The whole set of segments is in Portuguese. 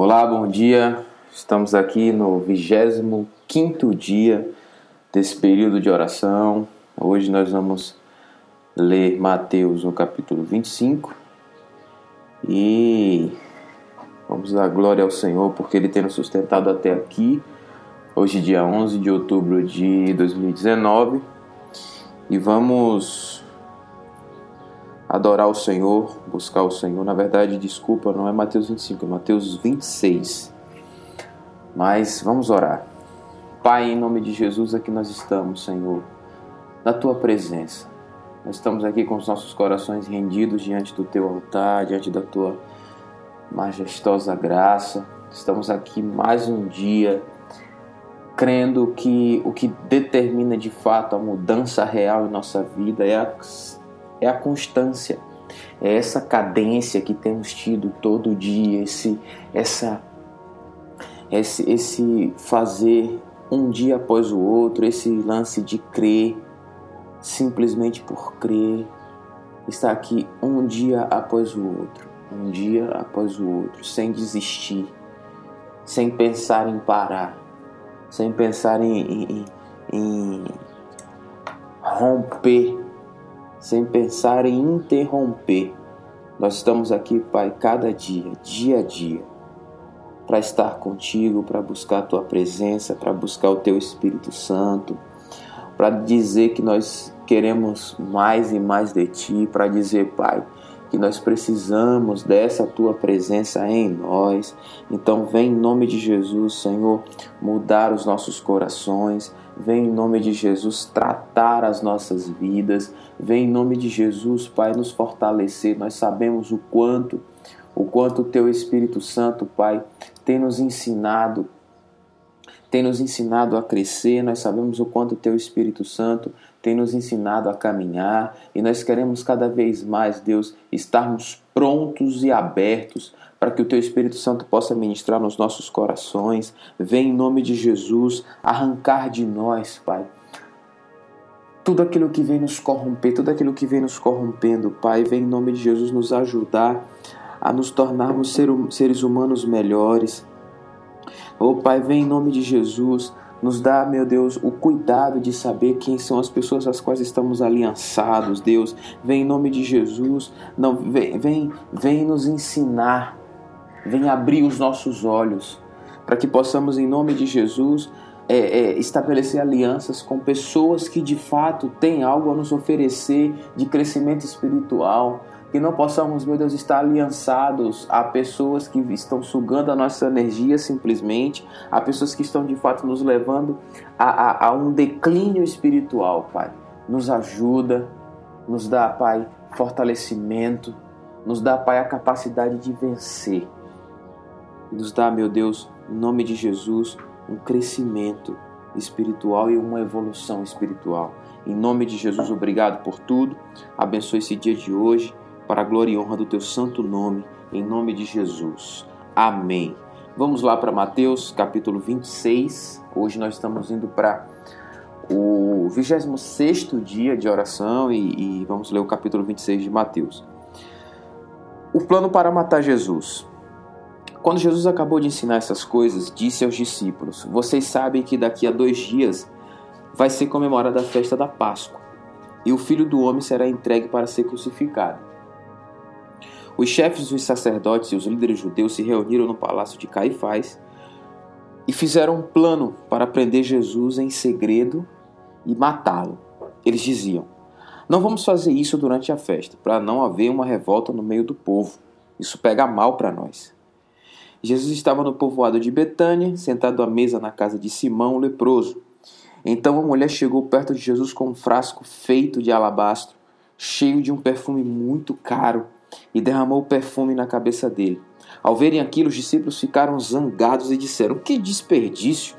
Olá, bom dia. Estamos aqui no 25 dia desse período de oração. Hoje nós vamos ler Mateus no capítulo 25 e vamos dar glória ao Senhor porque Ele tem nos sustentado até aqui. Hoje, dia 11 de outubro de 2019, e vamos adorar o Senhor, buscar o Senhor. Na verdade, desculpa, não é Mateus 25, é Mateus 26. Mas vamos orar. Pai, em nome de Jesus, aqui nós estamos, Senhor, na tua presença. Nós estamos aqui com os nossos corações rendidos diante do teu altar, diante da tua majestosa graça. Estamos aqui mais um dia crendo que o que determina de fato a mudança real em nossa vida é a é a constância, é essa cadência que temos tido todo dia, esse, essa, esse, esse fazer um dia após o outro, esse lance de crer, simplesmente por crer, estar aqui um dia após o outro, um dia após o outro, sem desistir, sem pensar em parar, sem pensar em, em, em romper sem pensar em interromper. Nós estamos aqui, Pai, cada dia, dia a dia, para estar contigo, para buscar a tua presença, para buscar o teu Espírito Santo, para dizer que nós queremos mais e mais de ti, para dizer, Pai, que nós precisamos dessa tua presença em nós. Então, vem em nome de Jesus, Senhor, mudar os nossos corações, Vem em nome de Jesus tratar as nossas vidas. Vem em nome de Jesus, Pai, nos fortalecer. Nós sabemos o quanto, o quanto o Teu Espírito Santo, Pai, tem nos ensinado, tem nos ensinado a crescer. Nós sabemos o quanto o Teu Espírito Santo tem nos ensinado a caminhar e nós queremos cada vez mais, Deus, estarmos prontos e abertos para que o Teu Espírito Santo possa ministrar nos nossos corações. Vem em nome de Jesus arrancar de nós, Pai, tudo aquilo que vem nos corromper, tudo aquilo que vem nos corrompendo, Pai, vem em nome de Jesus nos ajudar a nos tornarmos seres humanos melhores. Oh, Pai, vem em nome de Jesus nos dá, meu Deus, o cuidado de saber quem são as pessoas às quais estamos aliançados, Deus. Vem em nome de Jesus, não vem, vem, vem nos ensinar Vem abrir os nossos olhos para que possamos, em nome de Jesus, é, é, estabelecer alianças com pessoas que de fato têm algo a nos oferecer de crescimento espiritual. Que não possamos, meu Deus, estar aliançados a pessoas que estão sugando a nossa energia simplesmente, a pessoas que estão de fato nos levando a, a, a um declínio espiritual, Pai. Nos ajuda, nos dá, Pai, fortalecimento, nos dá, Pai, a capacidade de vencer nos dá, meu Deus, em nome de Jesus, um crescimento espiritual e uma evolução espiritual. Em nome de Jesus, obrigado por tudo. Abençoe esse dia de hoje para a glória e honra do teu santo nome, em nome de Jesus. Amém. Vamos lá para Mateus, capítulo 26. Hoje nós estamos indo para o 26 dia de oração e, e vamos ler o capítulo 26 de Mateus. O plano para matar Jesus. Quando Jesus acabou de ensinar essas coisas, disse aos discípulos: Vocês sabem que daqui a dois dias vai ser comemorada a festa da Páscoa, e o filho do homem será entregue para ser crucificado. Os chefes dos sacerdotes e os líderes judeus se reuniram no palácio de Caifás e fizeram um plano para prender Jesus em segredo e matá-lo. Eles diziam: Não vamos fazer isso durante a festa, para não haver uma revolta no meio do povo. Isso pega mal para nós. Jesus estava no povoado de Betânia, sentado à mesa na casa de Simão, leproso. Então a mulher chegou perto de Jesus com um frasco feito de alabastro, cheio de um perfume muito caro, e derramou o perfume na cabeça dele. Ao verem aquilo, os discípulos ficaram zangados e disseram: Que desperdício!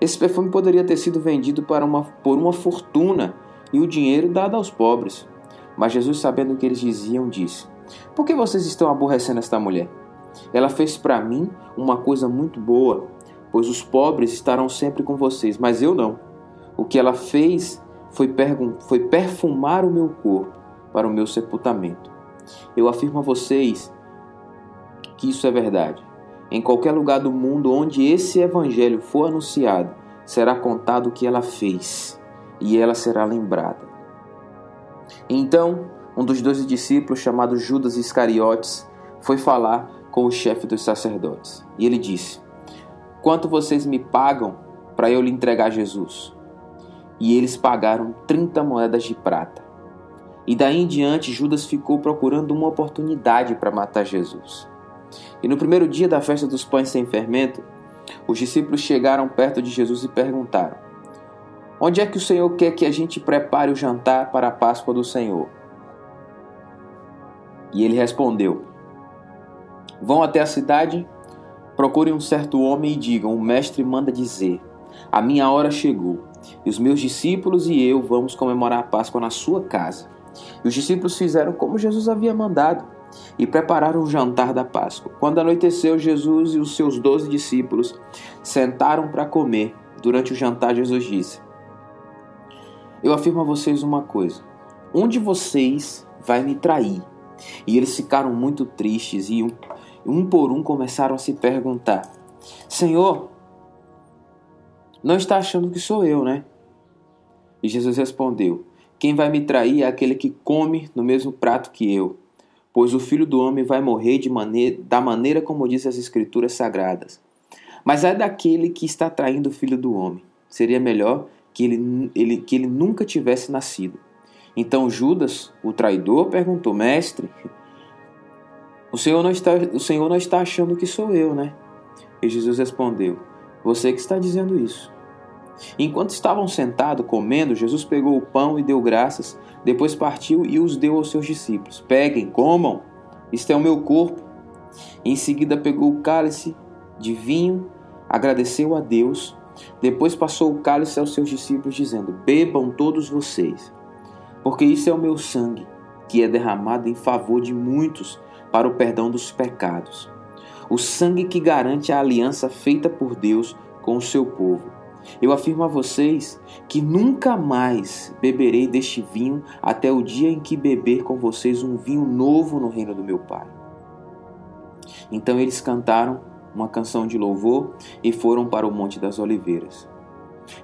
Esse perfume poderia ter sido vendido uma, por uma fortuna e o dinheiro dado aos pobres. Mas Jesus, sabendo o que eles diziam, disse: Por que vocês estão aborrecendo esta mulher? Ela fez para mim uma coisa muito boa, pois os pobres estarão sempre com vocês, mas eu não. O que ela fez foi, foi perfumar o meu corpo para o meu sepultamento. Eu afirmo a vocês que isso é verdade. Em qualquer lugar do mundo onde esse evangelho for anunciado, será contado o que ela fez e ela será lembrada. Então, um dos doze discípulos, chamado Judas Iscariotes, foi falar com o chefe dos sacerdotes. E ele disse: Quanto vocês me pagam para eu lhe entregar Jesus? E eles pagaram 30 moedas de prata. E daí em diante, Judas ficou procurando uma oportunidade para matar Jesus. E no primeiro dia da festa dos pães sem fermento, os discípulos chegaram perto de Jesus e perguntaram: Onde é que o Senhor quer que a gente prepare o jantar para a Páscoa do Senhor? E ele respondeu: Vão até a cidade, procurem um certo homem e digam: O mestre manda dizer: A minha hora chegou, e os meus discípulos e eu vamos comemorar a Páscoa na sua casa. E os discípulos fizeram como Jesus havia mandado e prepararam o jantar da Páscoa. Quando anoiteceu, Jesus e os seus doze discípulos sentaram para comer. Durante o jantar, Jesus disse: Eu afirmo a vocês uma coisa: um de vocês vai me trair. E eles ficaram muito tristes e um, um por um começaram a se perguntar: Senhor, não está achando que sou eu, né? E Jesus respondeu: Quem vai me trair é aquele que come no mesmo prato que eu pois o filho do homem vai morrer de maneira, da maneira como diz as escrituras sagradas. Mas é daquele que está traindo o filho do homem. Seria melhor que ele, ele, que ele nunca tivesse nascido. Então Judas, o traidor, perguntou: Mestre, o senhor não está, o senhor não está achando que sou eu, né? E Jesus respondeu: Você que está dizendo isso. Enquanto estavam sentados comendo, Jesus pegou o pão e deu graças, depois partiu e os deu aos seus discípulos. Peguem, comam, isto é o meu corpo. Em seguida pegou o cálice de vinho, agradeceu a Deus, depois passou o cálice aos seus discípulos, dizendo: Bebam todos vocês, porque isso é o meu sangue, que é derramado em favor de muitos para o perdão dos pecados. O sangue que garante a aliança feita por Deus com o seu povo. Eu afirmo a vocês que nunca mais beberei deste vinho até o dia em que beber com vocês um vinho novo no reino do meu Pai. Então eles cantaram uma canção de louvor e foram para o Monte das Oliveiras.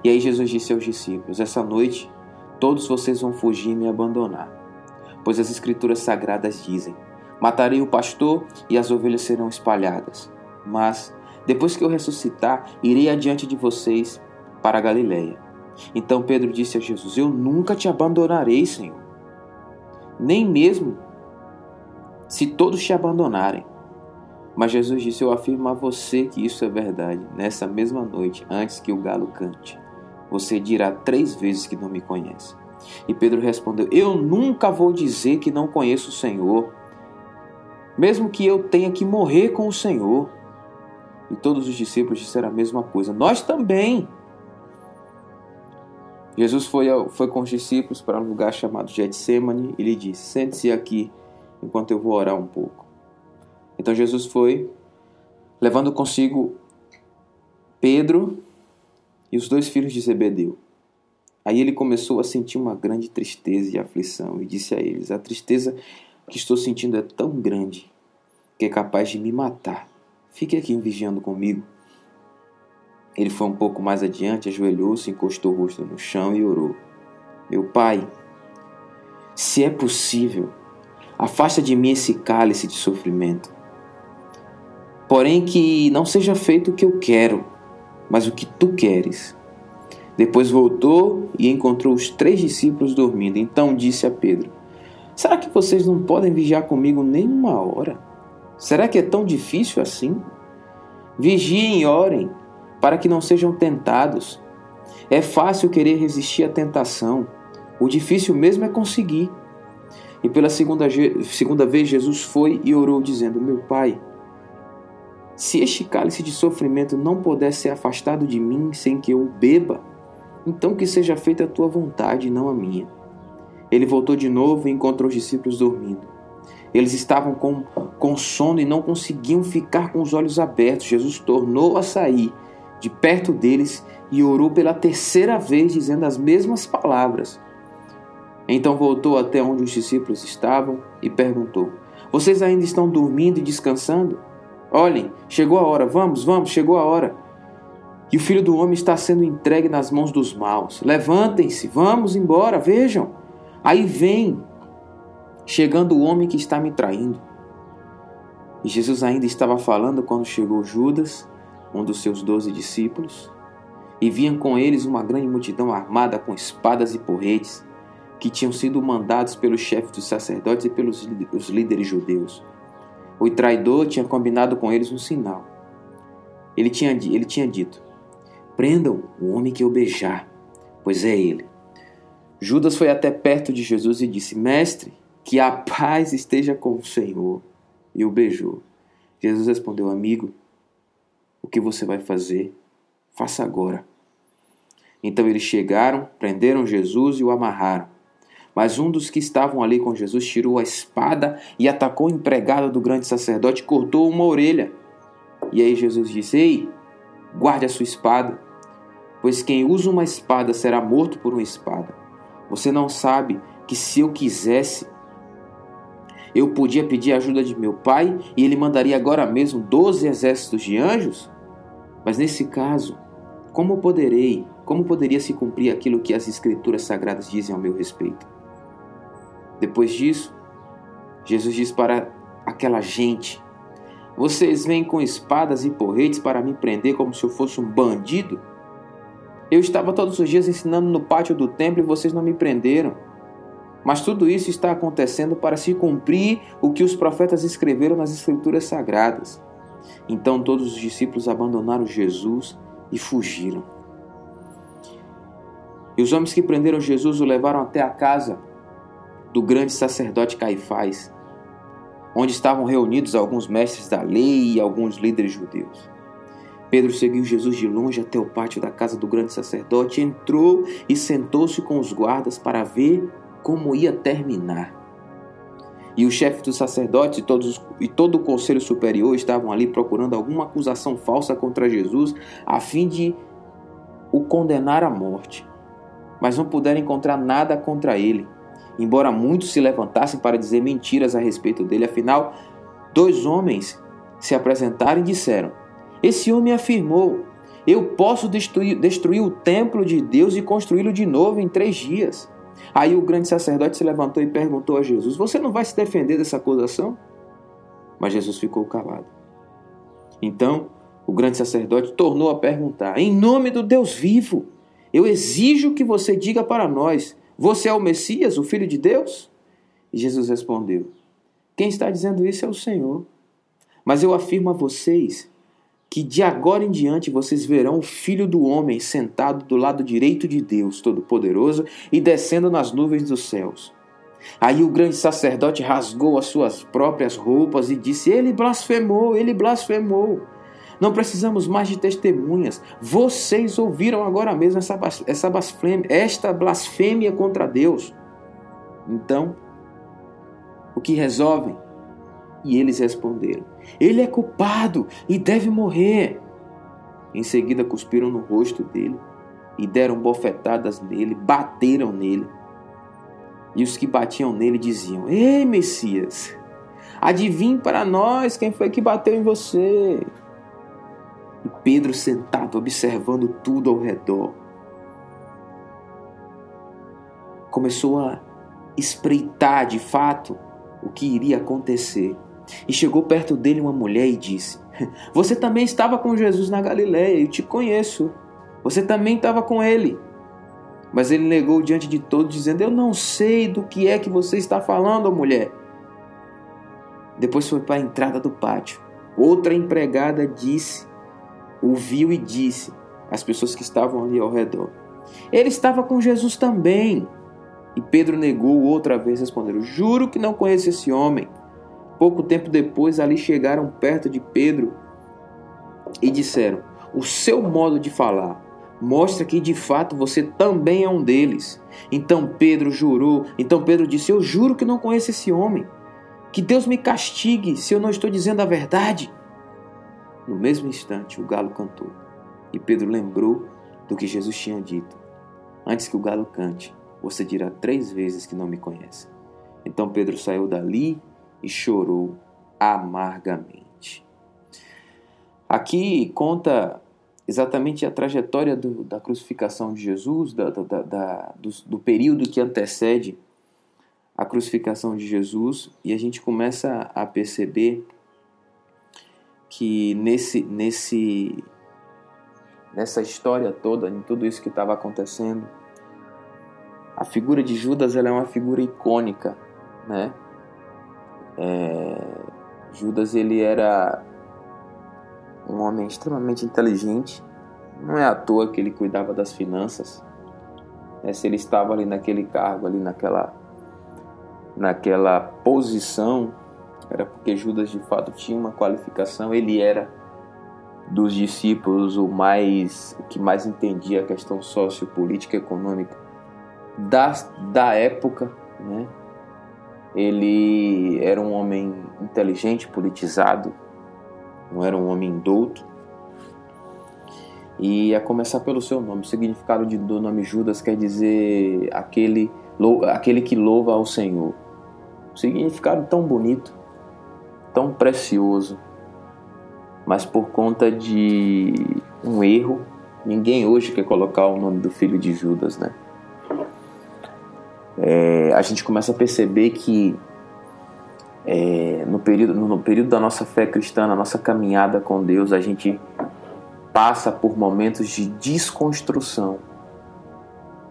E aí Jesus disse aos discípulos: Essa noite todos vocês vão fugir e me abandonar, pois as Escrituras sagradas dizem: Matarei o pastor e as ovelhas serão espalhadas. Mas depois que eu ressuscitar, irei adiante de vocês para Galiléia. Então Pedro disse a Jesus: Eu nunca te abandonarei, Senhor. Nem mesmo se todos te abandonarem. Mas Jesus disse: Eu afirmo a você que isso é verdade. Nessa mesma noite, antes que o galo cante, você dirá três vezes que não me conhece. E Pedro respondeu: Eu nunca vou dizer que não conheço o Senhor, mesmo que eu tenha que morrer com o Senhor. E todos os discípulos disseram a mesma coisa. Nós também. Jesus foi, foi com os discípulos para um lugar chamado Getsemane e lhe disse: Sente-se aqui enquanto eu vou orar um pouco. Então Jesus foi, levando consigo Pedro e os dois filhos de Zebedeu. Aí ele começou a sentir uma grande tristeza e aflição e disse a eles: A tristeza que estou sentindo é tão grande que é capaz de me matar. Fique aqui vigiando comigo. Ele foi um pouco mais adiante, ajoelhou-se, encostou o rosto no chão e orou: Meu pai, se é possível, afasta de mim esse cálice de sofrimento. Porém, que não seja feito o que eu quero, mas o que tu queres. Depois voltou e encontrou os três discípulos dormindo. Então disse a Pedro: Será que vocês não podem vigiar comigo nem uma hora? Será que é tão difícil assim? Vigiem e orem para que não sejam tentados. É fácil querer resistir à tentação, o difícil mesmo é conseguir. E pela segunda, segunda vez Jesus foi e orou, dizendo: Meu Pai, se este cálice de sofrimento não puder ser afastado de mim sem que eu o beba, então que seja feita a tua vontade, não a minha. Ele voltou de novo e encontrou os discípulos dormindo. Eles estavam com, com sono e não conseguiam ficar com os olhos abertos. Jesus tornou a sair de perto deles e orou pela terceira vez, dizendo as mesmas palavras. Então voltou até onde os discípulos estavam e perguntou: Vocês ainda estão dormindo e descansando? Olhem, chegou a hora, vamos, vamos, chegou a hora. E o filho do homem está sendo entregue nas mãos dos maus. Levantem-se, vamos embora, vejam. Aí vem, chegando o homem que está me traindo. E Jesus ainda estava falando quando chegou Judas, um dos seus doze discípulos, e vinham com eles uma grande multidão armada com espadas e porretes, que tinham sido mandados pelos chefes dos sacerdotes e pelos os líderes judeus. O traidor tinha combinado com eles um sinal. Ele tinha, ele tinha dito: Prendam o homem que eu beijar, pois é ele. Judas foi até perto de Jesus e disse: Mestre, que a paz esteja com o Senhor. E o beijou. Jesus respondeu: Amigo, o que você vai fazer? Faça agora. Então eles chegaram, prenderam Jesus e o amarraram. Mas um dos que estavam ali com Jesus tirou a espada e atacou o empregado do grande sacerdote cortou uma orelha. E aí Jesus disse: Ei, guarde a sua espada, pois quem usa uma espada será morto por uma espada. Você não sabe que se eu quisesse, eu podia pedir a ajuda de meu pai e ele mandaria agora mesmo doze exércitos de anjos? Mas nesse caso, como poderei, como poderia se cumprir aquilo que as escrituras sagradas dizem ao meu respeito? Depois disso, Jesus diz para aquela gente: Vocês vêm com espadas e porretes para me prender como se eu fosse um bandido? Eu estava todos os dias ensinando no pátio do templo e vocês não me prenderam. Mas tudo isso está acontecendo para se cumprir o que os profetas escreveram nas Escrituras Sagradas. Então todos os discípulos abandonaram Jesus e fugiram. E os homens que prenderam Jesus o levaram até a casa do grande sacerdote Caifás, onde estavam reunidos alguns mestres da lei e alguns líderes judeus. Pedro seguiu Jesus de longe até o pátio da casa do grande sacerdote, entrou e sentou-se com os guardas para ver como ia terminar. E o chefe dos sacerdotes e, todos, e todo o conselho superior estavam ali procurando alguma acusação falsa contra Jesus, a fim de o condenar à morte. Mas não puderam encontrar nada contra ele embora muitos se levantassem para dizer mentiras a respeito dele. Afinal, dois homens se apresentaram e disseram: Esse homem afirmou: Eu posso destruir, destruir o templo de Deus e construí-lo de novo em três dias. Aí o grande sacerdote se levantou e perguntou a Jesus: Você não vai se defender dessa acusação? Mas Jesus ficou calado. Então o grande sacerdote tornou a perguntar: Em nome do Deus vivo, eu exijo que você diga para nós você é o Messias, o Filho de Deus? E Jesus respondeu: Quem está dizendo isso é o Senhor. Mas eu afirmo a vocês que de agora em diante vocês verão o Filho do Homem sentado do lado direito de Deus Todo-Poderoso e descendo nas nuvens dos céus. Aí o grande sacerdote rasgou as suas próprias roupas e disse: Ele blasfemou, ele blasfemou. Não precisamos mais de testemunhas. Vocês ouviram agora mesmo essa, essa blasfêmia, esta blasfêmia contra Deus. Então, o que resolvem? E eles responderam: Ele é culpado e deve morrer. Em seguida, cuspiram no rosto dele e deram bofetadas nele, bateram nele. E os que batiam nele diziam: Ei, Messias, adivinhe para nós quem foi que bateu em você. E Pedro sentado observando tudo ao redor. Começou a espreitar de fato o que iria acontecer. E chegou perto dele uma mulher e disse: Você também estava com Jesus na Galiléia, eu te conheço. Você também estava com ele. Mas ele negou diante de todos, dizendo: Eu não sei do que é que você está falando, mulher. Depois foi para a entrada do pátio. Outra empregada disse ouviu e disse às pessoas que estavam ali ao redor: Ele estava com Jesus também. E Pedro negou outra vez, respondendo: Juro que não conheço esse homem. Pouco tempo depois, ali chegaram perto de Pedro e disseram: O seu modo de falar mostra que de fato você também é um deles. Então Pedro jurou, então Pedro disse: Eu juro que não conheço esse homem. Que Deus me castigue se eu não estou dizendo a verdade. No mesmo instante, o galo cantou. E Pedro lembrou do que Jesus tinha dito: Antes que o galo cante, você dirá três vezes que não me conhece. Então Pedro saiu dali e chorou amargamente. Aqui conta exatamente a trajetória do, da crucificação de Jesus, da, da, da, do, do período que antecede a crucificação de Jesus, e a gente começa a perceber que nesse, nesse, nessa história toda, em tudo isso que estava acontecendo, a figura de Judas ela é uma figura icônica, né? É, Judas ele era um homem extremamente inteligente. Não é à toa que ele cuidava das finanças. É, se ele estava ali naquele cargo, ali naquela, naquela posição, era porque Judas de fato tinha uma qualificação. Ele era dos discípulos o mais o que mais entendia a questão sociopolítica e econômica da, da época, né? Ele era um homem inteligente, politizado, não era um homem douto. E a começar pelo seu nome, o significado de, do nome Judas quer dizer aquele, aquele que louva ao Senhor. Um significado tão bonito, tão precioso, mas por conta de um erro, ninguém hoje quer colocar o nome do filho de Judas, né? É, a gente começa a perceber que é, no, período, no período da nossa fé cristã, na nossa caminhada com Deus, a gente passa por momentos de desconstrução.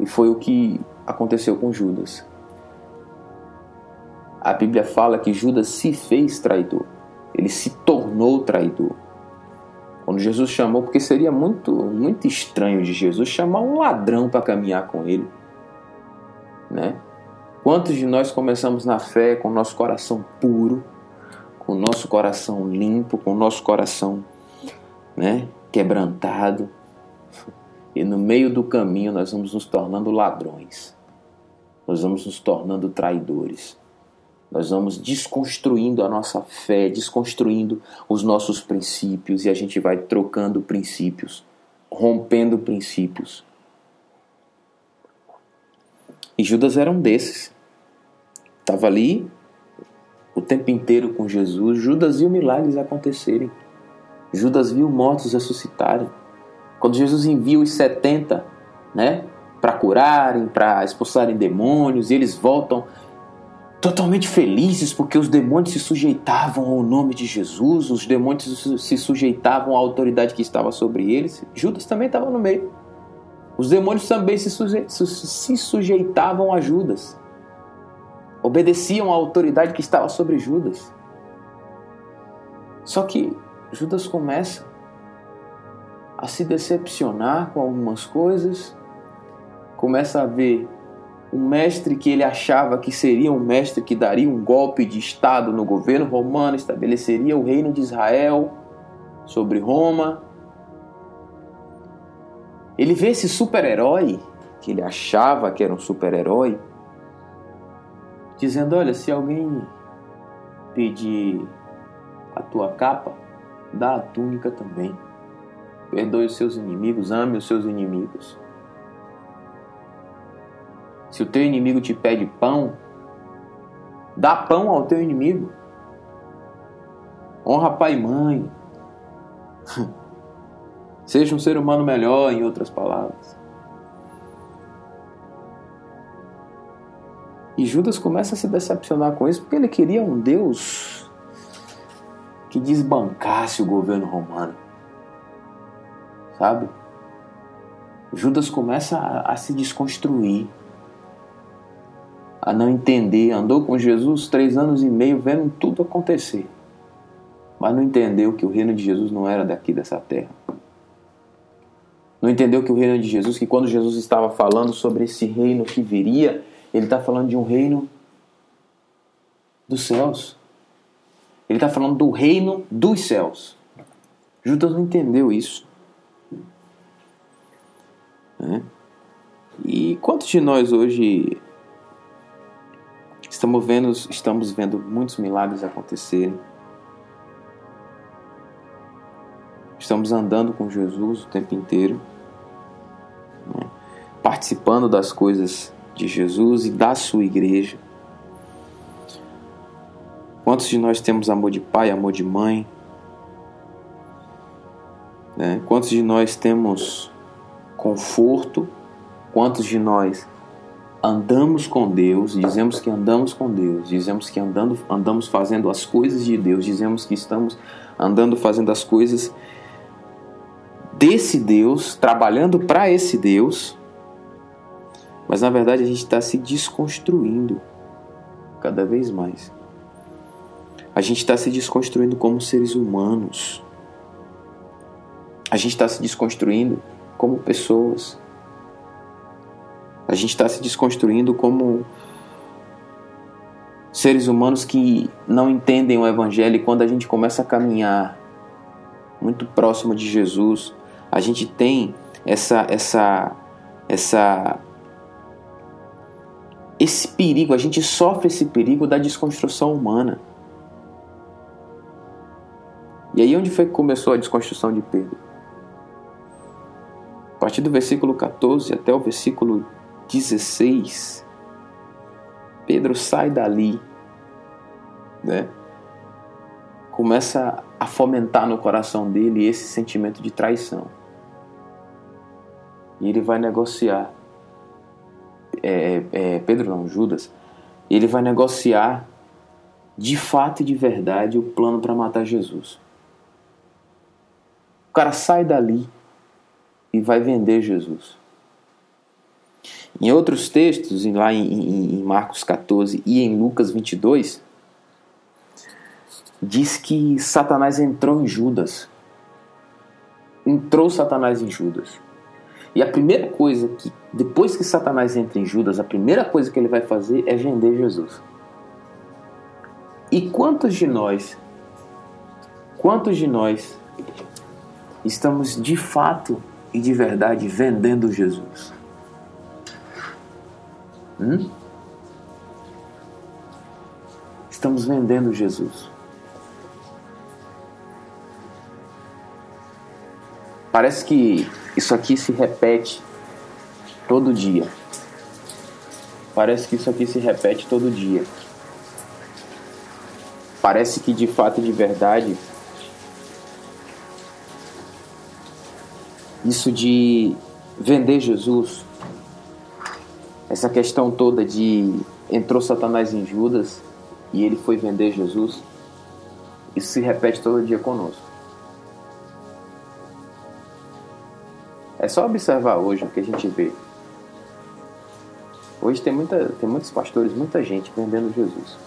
E foi o que aconteceu com Judas. A Bíblia fala que Judas se fez traidor. Ele se tornou traidor. Quando Jesus chamou, porque seria muito, muito estranho de Jesus chamar um ladrão para caminhar com ele, né? Quantos de nós começamos na fé com o nosso coração puro, com o nosso coração limpo, com o nosso coração né, quebrantado, e no meio do caminho nós vamos nos tornando ladrões, nós vamos nos tornando traidores, nós vamos desconstruindo a nossa fé, desconstruindo os nossos princípios e a gente vai trocando princípios, rompendo princípios. E Judas era um desses. Estava ali o tempo inteiro com Jesus. Judas viu milagres acontecerem. Judas viu mortos ressuscitarem. Quando Jesus envia os 70, né, para curarem, para expulsarem demônios, e eles voltam totalmente felizes porque os demônios se sujeitavam ao nome de Jesus, os demônios se sujeitavam à autoridade que estava sobre eles. Judas também estava no meio. Os demônios também se, suje se sujeitavam a Judas obedeciam à autoridade que estava sobre Judas. Só que Judas começa a se decepcionar com algumas coisas, começa a ver um mestre que ele achava que seria um mestre que daria um golpe de Estado no governo romano, estabeleceria o reino de Israel sobre Roma. Ele vê esse super-herói, que ele achava que era um super-herói, dizendo: Olha, se alguém pedir a tua capa, dá a túnica também. Perdoe os seus inimigos, ame os seus inimigos. Se o teu inimigo te pede pão, dá pão ao teu inimigo. Honra pai e mãe. Seja um ser humano melhor, em outras palavras. E Judas começa a se decepcionar com isso porque ele queria um Deus que desbancasse o governo romano. Sabe? Judas começa a, a se desconstruir, a não entender. Andou com Jesus três anos e meio vendo tudo acontecer, mas não entendeu que o reino de Jesus não era daqui dessa terra. Não entendeu que o reino de Jesus, que quando Jesus estava falando sobre esse reino que viria, ele está falando de um reino dos céus. Ele está falando do reino dos céus. Judas não entendeu isso. Né? E quantos de nós hoje estamos vendo, estamos vendo muitos milagres acontecerem? Estamos andando com Jesus o tempo inteiro? Participando das coisas de Jesus e da sua igreja. Quantos de nós temos amor de pai, amor de mãe? Né? Quantos de nós temos conforto? Quantos de nós andamos com Deus, dizemos que andamos com Deus, dizemos que andando, andamos fazendo as coisas de Deus, dizemos que estamos andando fazendo as coisas desse Deus, trabalhando para esse Deus, mas na verdade a gente está se desconstruindo cada vez mais. A gente está se desconstruindo como seres humanos. A gente está se desconstruindo como pessoas. A gente está se desconstruindo como seres humanos que não entendem o Evangelho e quando a gente começa a caminhar muito próximo de Jesus, a gente tem essa essa essa esse perigo, a gente sofre esse perigo da desconstrução humana. E aí onde foi que começou a desconstrução de Pedro? A partir do versículo 14 até o versículo 16, Pedro sai dali, né? Começa a fomentar no coração dele esse sentimento de traição. E ele vai negociar. É, é, Pedro não, Judas. Ele vai negociar de fato e de verdade o plano para matar Jesus. O cara sai dali e vai vender Jesus. Em outros textos, lá em, em Marcos 14 e em Lucas 22, diz que Satanás entrou em Judas. Entrou Satanás em Judas. E a primeira coisa que, depois que Satanás entra em Judas, a primeira coisa que ele vai fazer é vender Jesus. E quantos de nós, quantos de nós estamos de fato e de verdade vendendo Jesus? Hum? Estamos vendendo Jesus. Parece que isso aqui se repete todo dia. Parece que isso aqui se repete todo dia. Parece que de fato e de verdade isso de vender Jesus essa questão toda de entrou Satanás em Judas e ele foi vender Jesus, isso se repete todo dia conosco. É só observar hoje o que a gente vê. Hoje tem, muita, tem muitos pastores, muita gente vendendo Jesus.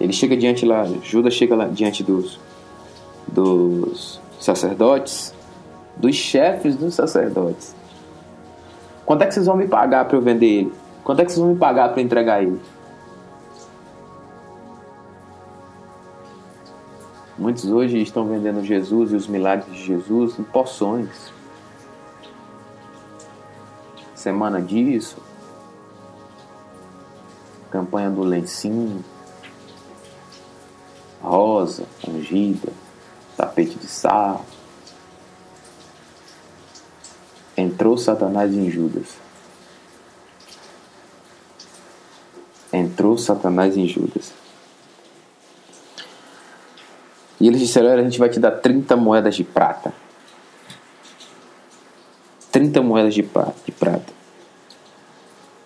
Ele chega diante lá, Judas chega lá diante dos, dos sacerdotes, dos chefes dos sacerdotes. Quanto é que vocês vão me pagar para eu vender ele? Quanto é que vocês vão me pagar para entregar ele? Muitos hoje estão vendendo Jesus e os milagres de Jesus em poções. Semana disso, campanha do lencinho, rosa, ungida, tapete de sal. Entrou Satanás em Judas. Entrou Satanás em Judas. E eles disseram: a gente vai te dar 30 moedas de prata. 30 moedas de prata.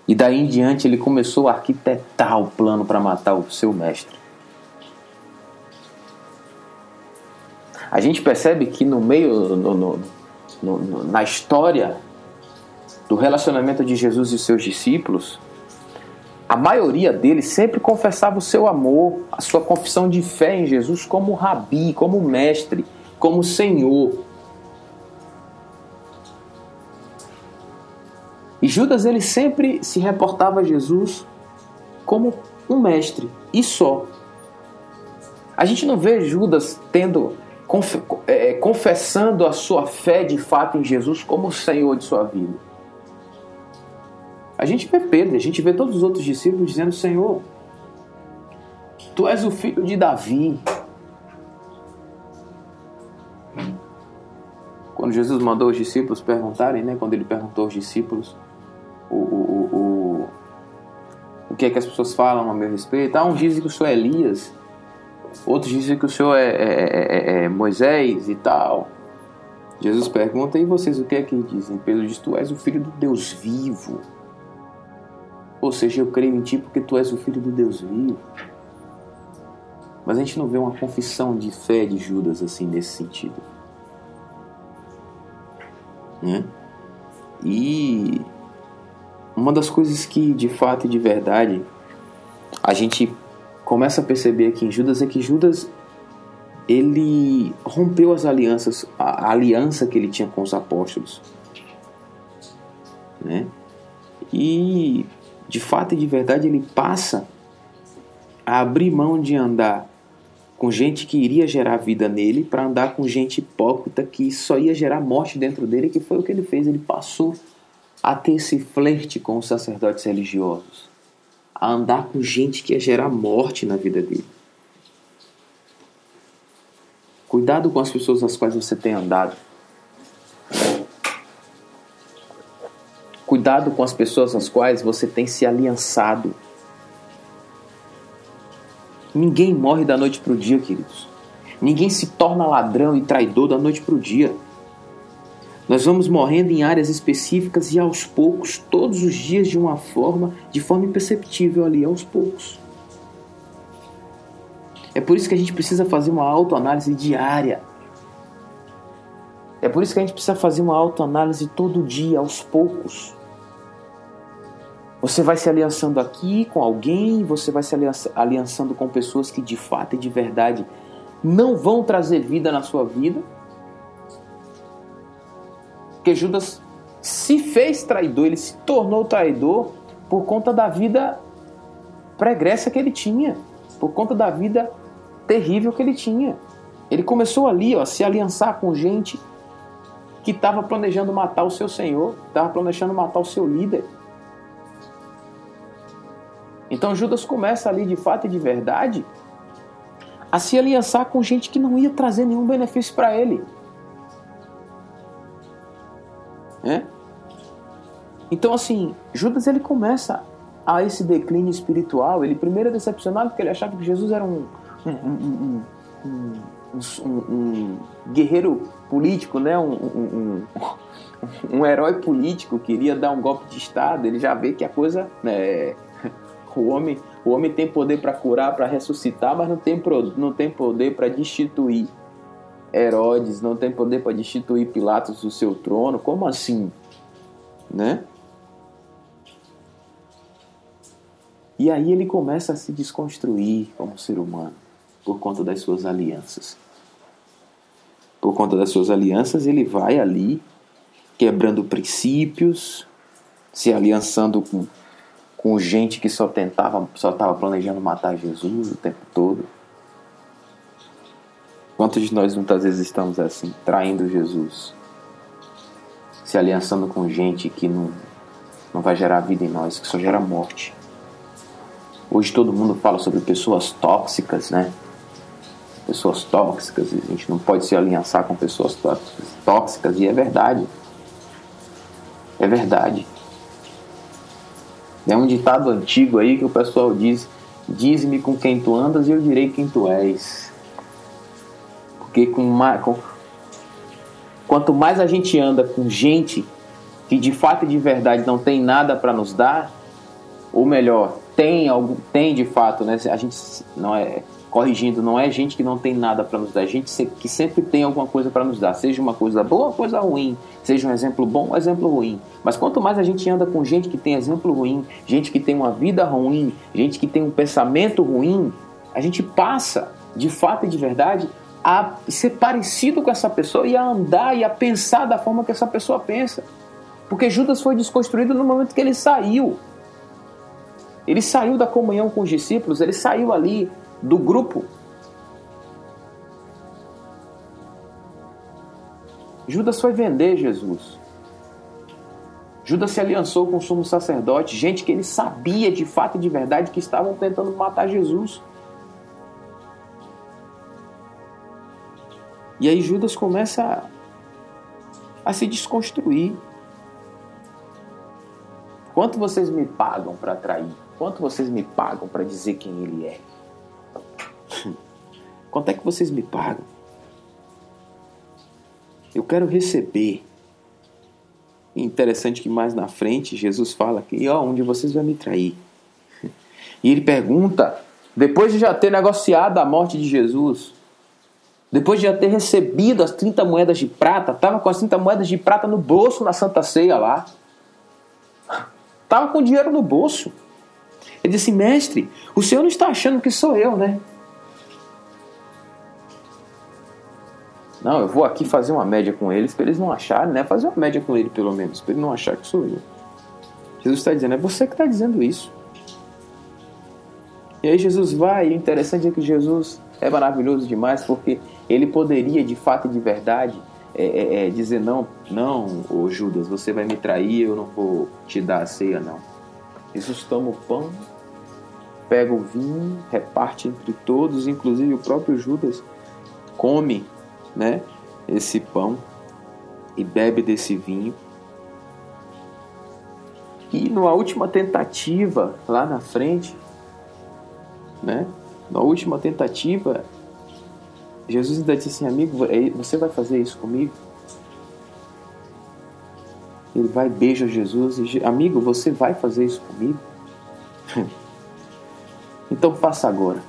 E daí em diante ele começou a arquitetar o plano para matar o seu mestre. A gente percebe que no meio, no, no, no, na história do relacionamento de Jesus e seus discípulos, a maioria deles sempre confessava o seu amor, a sua confissão de fé em Jesus como rabi, como mestre, como Senhor. E Judas ele sempre se reportava a Jesus como um mestre e só. A gente não vê Judas tendo é, confessando a sua fé de fato em Jesus como o Senhor de sua vida. A gente vê Pedro, a gente vê todos os outros discípulos dizendo: Senhor, tu és o filho de Davi. Quando Jesus mandou os discípulos perguntarem, né, quando ele perguntou aos discípulos o, o, o, o, o que é que as pessoas falam a meu respeito, ah, uns dizem que eu sou Elias, Outros dizem que o Senhor é, é, é, é Moisés e tal. Jesus pergunta: E vocês o que é que dizem? Pedro diz: Tu és o filho do Deus vivo. Ou seja, eu creio em ti porque tu és o filho do Deus vivo. Mas a gente não vê uma confissão de fé de Judas assim nesse sentido. Né? E uma das coisas que de fato e de verdade a gente começa a perceber aqui em Judas é que Judas ele rompeu as alianças, a aliança que ele tinha com os apóstolos, né? E de fato e de verdade ele passa a abrir mão de andar com gente que iria gerar vida nele para andar com gente hipócrita que só ia gerar morte dentro dele, que foi o que ele fez. Ele passou a ter esse flerte com os sacerdotes religiosos, a andar com gente que ia gerar morte na vida dele. Cuidado com as pessoas às quais você tem andado. Cuidado com as pessoas às quais você tem se aliançado. Ninguém morre da noite para o dia, queridos. Ninguém se torna ladrão e traidor da noite para o dia. Nós vamos morrendo em áreas específicas e aos poucos, todos os dias de uma forma, de forma imperceptível ali, aos poucos. É por isso que a gente precisa fazer uma autoanálise diária. É por isso que a gente precisa fazer uma autoanálise todo dia, aos poucos. Você vai se aliançando aqui com alguém, você vai se aliançando com pessoas que de fato e de verdade não vão trazer vida na sua vida. Porque Judas se fez traidor, ele se tornou traidor por conta da vida pregressa que ele tinha, por conta da vida terrível que ele tinha. Ele começou ali ó, a se aliançar com gente que estava planejando matar o seu senhor, estava planejando matar o seu líder. Então Judas começa ali de fato e de verdade a se aliançar com gente que não ia trazer nenhum benefício para ele. É? Então assim, Judas ele começa a esse declínio espiritual. Ele primeiro é decepcionado porque ele achava que Jesus era um, um, um, um guerreiro político, né? um, um, herói político que iria dar um golpe de Estado. Ele já vê que a coisa né, o homem, o homem tem poder para curar, para ressuscitar, mas não tem, não tem poder para destituir Herodes, não tem poder para destituir Pilatos do seu trono. Como assim? Né? E aí ele começa a se desconstruir como ser humano por conta das suas alianças. Por conta das suas alianças, ele vai ali quebrando princípios, se aliançando com com gente que só tentava, só estava planejando matar Jesus o tempo todo. Quantos de nós muitas vezes estamos assim, traindo Jesus, se aliançando com gente que não, não vai gerar vida em nós, que só gera morte. Hoje todo mundo fala sobre pessoas tóxicas, né? Pessoas tóxicas, a gente não pode se aliançar com pessoas tóxicas, e é verdade. É verdade. É um ditado antigo aí que o pessoal diz: Diz-me com quem tu andas e eu direi quem tu és. Porque com, mais, com, quanto mais a gente anda com gente que de fato e de verdade não tem nada para nos dar, ou melhor, tem algo, tem de fato, né? A gente não é corrigindo, não é gente que não tem nada para nos dar, é gente que sempre tem alguma coisa para nos dar, seja uma coisa boa ou coisa ruim, seja um exemplo bom um exemplo ruim. Mas quanto mais a gente anda com gente que tem exemplo ruim, gente que tem uma vida ruim, gente que tem um pensamento ruim, a gente passa, de fato e de verdade, a ser parecido com essa pessoa e a andar e a pensar da forma que essa pessoa pensa. Porque Judas foi desconstruído no momento que ele saiu. Ele saiu da comunhão com os discípulos, ele saiu ali do grupo. Judas foi vender Jesus. Judas se aliançou com o sumo sacerdote, gente que ele sabia de fato e de verdade que estavam tentando matar Jesus. E aí Judas começa a, a se desconstruir. Quanto vocês me pagam para trair? Quanto vocês me pagam para dizer quem ele é? Quanto é que vocês me pagam? Eu quero receber. Interessante que mais na frente Jesus fala que, ó, um de vocês vai me trair. E ele pergunta, depois de já ter negociado a morte de Jesus, depois de já ter recebido as 30 moedas de prata, estava com as 30 moedas de prata no bolso na Santa Ceia lá. Estava com dinheiro no bolso. Ele disse, mestre, o senhor não está achando que sou eu, né? Não, eu vou aqui fazer uma média com eles para eles não acharem, né? Fazer uma média com ele pelo menos, para ele não achar que sou eu. Jesus está dizendo, é você que está dizendo isso. E aí Jesus vai, e o interessante é que Jesus é maravilhoso demais porque ele poderia de fato e de verdade é, é, é, dizer não, não, ô Judas, você vai me trair, eu não vou te dar a ceia, não. Jesus toma o pão, pega o vinho, reparte entre todos, inclusive o próprio Judas come, né, esse pão e bebe desse vinho. E numa última tentativa lá na frente, né, na última tentativa, Jesus ainda disse assim, amigo, é, você vai fazer isso comigo? Ele vai, beija Jesus e amigo, você vai fazer isso comigo? então faça agora.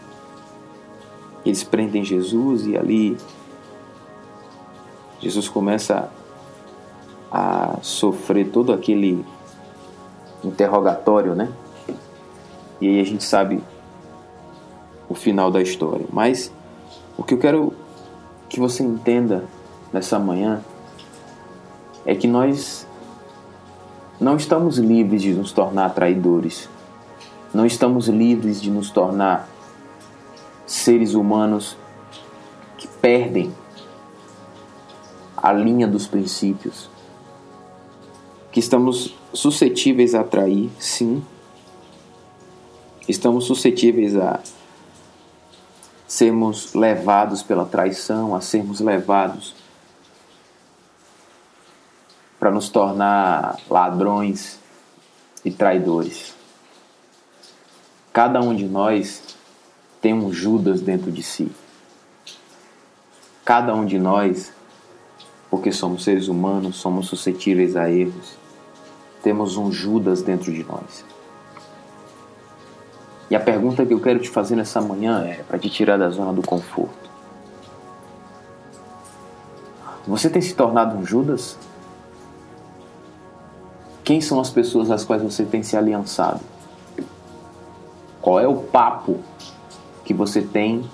Eles prendem Jesus e ali Jesus começa a sofrer todo aquele interrogatório, né? E aí a gente sabe o final da história. Mas o que eu quero que você entenda nessa manhã é que nós não estamos livres de nos tornar traidores. Não estamos livres de nos tornar seres humanos que perdem a linha dos princípios. Que estamos suscetíveis a trair, sim. Estamos suscetíveis a sermos levados pela traição, a sermos levados para nos tornar ladrões e traidores. Cada um de nós tem um Judas dentro de si. Cada um de nós, porque somos seres humanos, somos suscetíveis a erros, temos um Judas dentro de nós. E a pergunta que eu quero te fazer nessa manhã é para te tirar da zona do conforto. Você tem se tornado um Judas? Quem são as pessoas às quais você tem se aliançado? Qual é o papo que você tem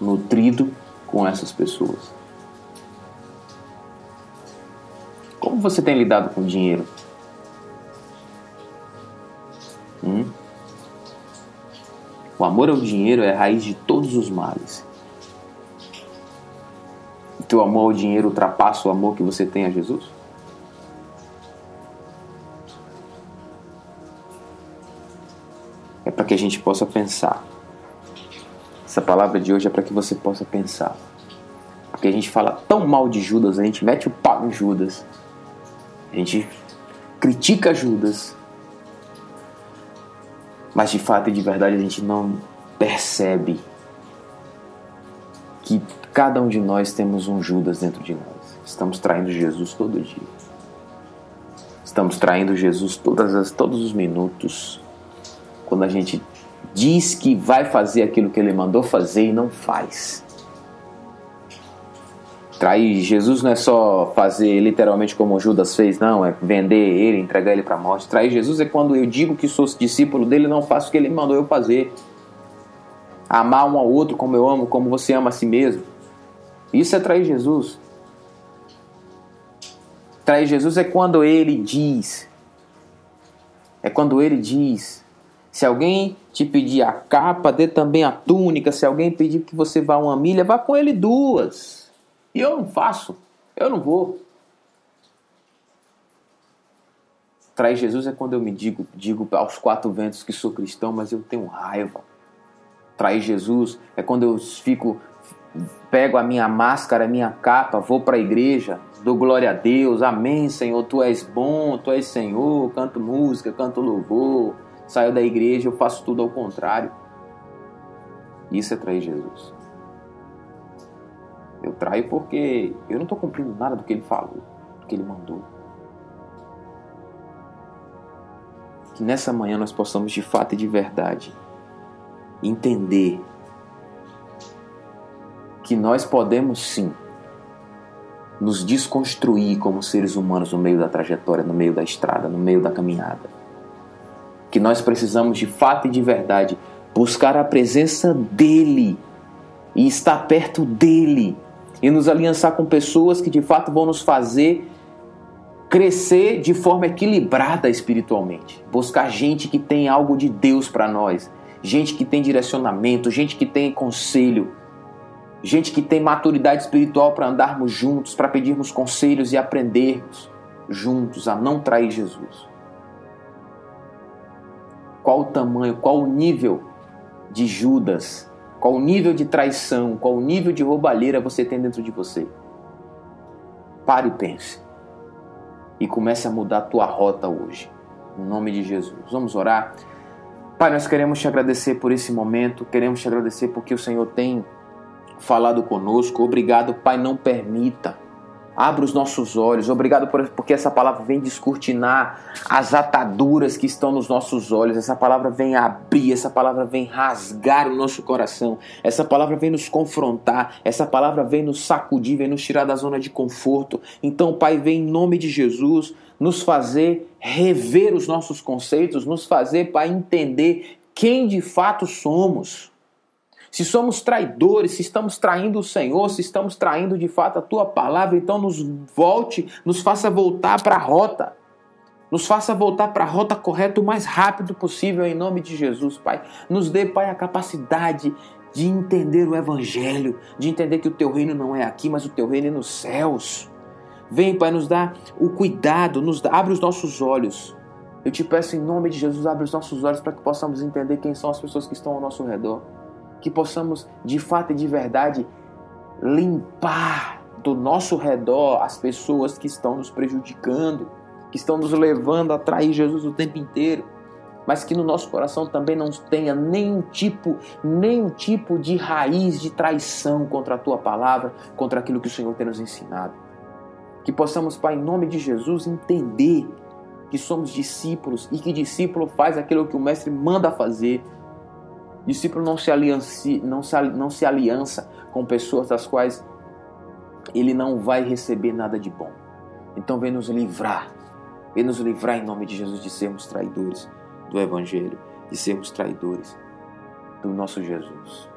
nutrido com essas pessoas? Você tem lidado com o dinheiro? Hum? O amor ao dinheiro é a raiz de todos os males. O teu amor ao dinheiro ultrapassa o amor que você tem a Jesus? É para que a gente possa pensar. Essa palavra de hoje é para que você possa pensar. Porque a gente fala tão mal de Judas, a gente mete o pau em Judas. A gente critica Judas, mas de fato e de verdade a gente não percebe que cada um de nós temos um Judas dentro de nós. Estamos traindo Jesus todo dia. Estamos traindo Jesus todas as, todos os minutos. Quando a gente diz que vai fazer aquilo que ele mandou fazer e não faz. Trair Jesus não é só fazer literalmente como Judas fez, não, é vender ele, entregar ele para a morte. Trair Jesus é quando eu digo que sou discípulo dele, não faço o que ele mandou eu fazer. Amar um ao outro como eu amo, como você ama a si mesmo. Isso é trair Jesus. Trair Jesus é quando ele diz. É quando ele diz. Se alguém te pedir a capa, dê também a túnica. Se alguém pedir que você vá uma milha, vá com ele duas. E eu não faço, eu não vou. Trair Jesus é quando eu me digo, digo aos quatro ventos que sou cristão, mas eu tenho raiva. Trair Jesus é quando eu fico, pego a minha máscara, a minha capa, vou para a igreja, dou glória a Deus, amém, Senhor, tu és bom, tu és Senhor, canto música, canto louvor, saio da igreja, eu faço tudo ao contrário. Isso é trair Jesus. Traio porque eu não estou cumprindo nada do que ele falou, do que ele mandou. Que nessa manhã nós possamos de fato e de verdade entender que nós podemos sim nos desconstruir como seres humanos no meio da trajetória, no meio da estrada, no meio da caminhada. Que nós precisamos de fato e de verdade buscar a presença dele e estar perto dele e nos aliançar com pessoas que de fato vão nos fazer crescer de forma equilibrada espiritualmente. Buscar gente que tem algo de Deus para nós, gente que tem direcionamento, gente que tem conselho, gente que tem maturidade espiritual para andarmos juntos, para pedirmos conselhos e aprendermos juntos a não trair Jesus. Qual o tamanho, qual o nível de Judas, qual o nível de traição, qual o nível de roubalheira você tem dentro de você? Pare e pense. E comece a mudar a tua rota hoje. Em nome de Jesus. Vamos orar. Pai, nós queremos te agradecer por esse momento, queremos te agradecer porque o Senhor tem falado conosco. Obrigado, Pai, não permita. Abra os nossos olhos. Obrigado por, porque essa palavra vem descortinar as ataduras que estão nos nossos olhos. Essa palavra vem abrir, essa palavra vem rasgar o nosso coração. Essa palavra vem nos confrontar. Essa palavra vem nos sacudir, vem nos tirar da zona de conforto. Então, Pai, vem em nome de Jesus nos fazer rever os nossos conceitos, nos fazer, Pai, entender quem de fato somos se somos traidores, se estamos traindo o Senhor, se estamos traindo de fato a tua palavra, então nos volte, nos faça voltar para a rota. Nos faça voltar para a rota correta o mais rápido possível, em nome de Jesus, Pai. Nos dê, Pai, a capacidade de entender o Evangelho, de entender que o teu reino não é aqui, mas o teu reino é nos céus. Vem, Pai, nos dá o cuidado, nos dá, abre os nossos olhos. Eu te peço em nome de Jesus, abre os nossos olhos para que possamos entender quem são as pessoas que estão ao nosso redor que possamos de fato e de verdade limpar do nosso redor as pessoas que estão nos prejudicando, que estão nos levando a trair Jesus o tempo inteiro, mas que no nosso coração também não tenha nenhum tipo, nenhum tipo de raiz de traição contra a tua palavra, contra aquilo que o Senhor tem nos ensinado. Que possamos, Pai, em nome de Jesus, entender que somos discípulos e que discípulo faz aquilo que o mestre manda fazer Discípulo não se, aliança, não, se, não se aliança com pessoas das quais ele não vai receber nada de bom. Então vem nos livrar, vem nos livrar em nome de Jesus de sermos traidores do Evangelho, de sermos traidores do nosso Jesus.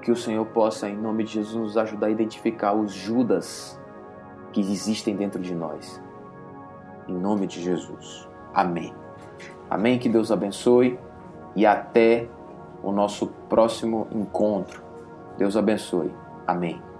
Que o Senhor possa, em nome de Jesus, nos ajudar a identificar os Judas que existem dentro de nós. Em nome de Jesus. Amém. Amém. Que Deus abençoe e até o nosso próximo encontro. Deus abençoe. Amém.